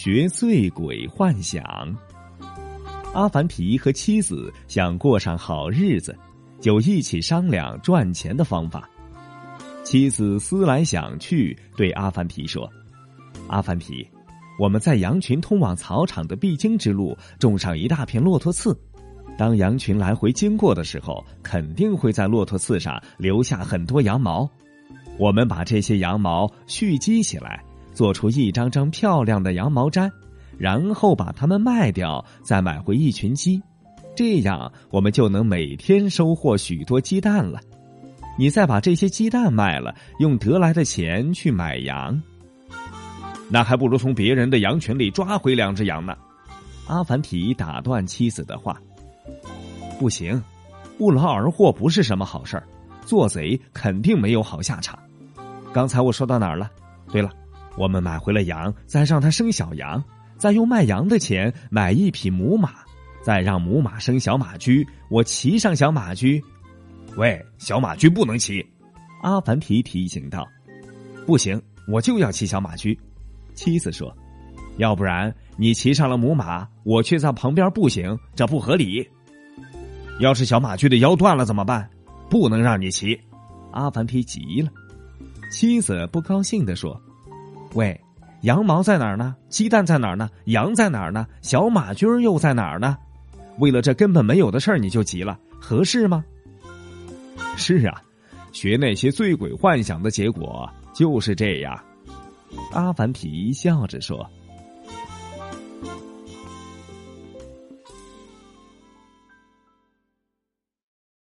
学醉鬼幻想。阿凡提和妻子想过上好日子，就一起商量赚钱的方法。妻子思来想去，对阿凡提说：“阿凡提，我们在羊群通往草场的必经之路种上一大片骆驼刺。”当羊群来回经过的时候，肯定会在骆驼刺上留下很多羊毛。我们把这些羊毛蓄积起来，做出一张张漂亮的羊毛毡，然后把它们卖掉，再买回一群鸡。这样，我们就能每天收获许多鸡蛋了。你再把这些鸡蛋卖了，用得来的钱去买羊。那还不如从别人的羊群里抓回两只羊呢。阿凡提打断妻子的话。不行，不劳而获不是什么好事儿，做贼肯定没有好下场。刚才我说到哪儿了？对了，我们买回了羊，再让它生小羊，再用卖羊的钱买一匹母马，再让母马生小马驹，我骑上小马驹。喂，小马驹不能骑，阿凡提提醒道。不行，我就要骑小马驹。妻子说，要不然你骑上了母马，我却在旁边步行，这不合理。要是小马驹的腰断了怎么办？不能让你骑。阿凡提急了，妻子不高兴的说：“喂，羊毛在哪儿呢？鸡蛋在哪儿呢？羊在哪儿呢？小马驹又在哪儿呢？为了这根本没有的事儿你就急了，合适吗？”是啊，学那些醉鬼幻想的结果就是这样。阿凡提笑着说。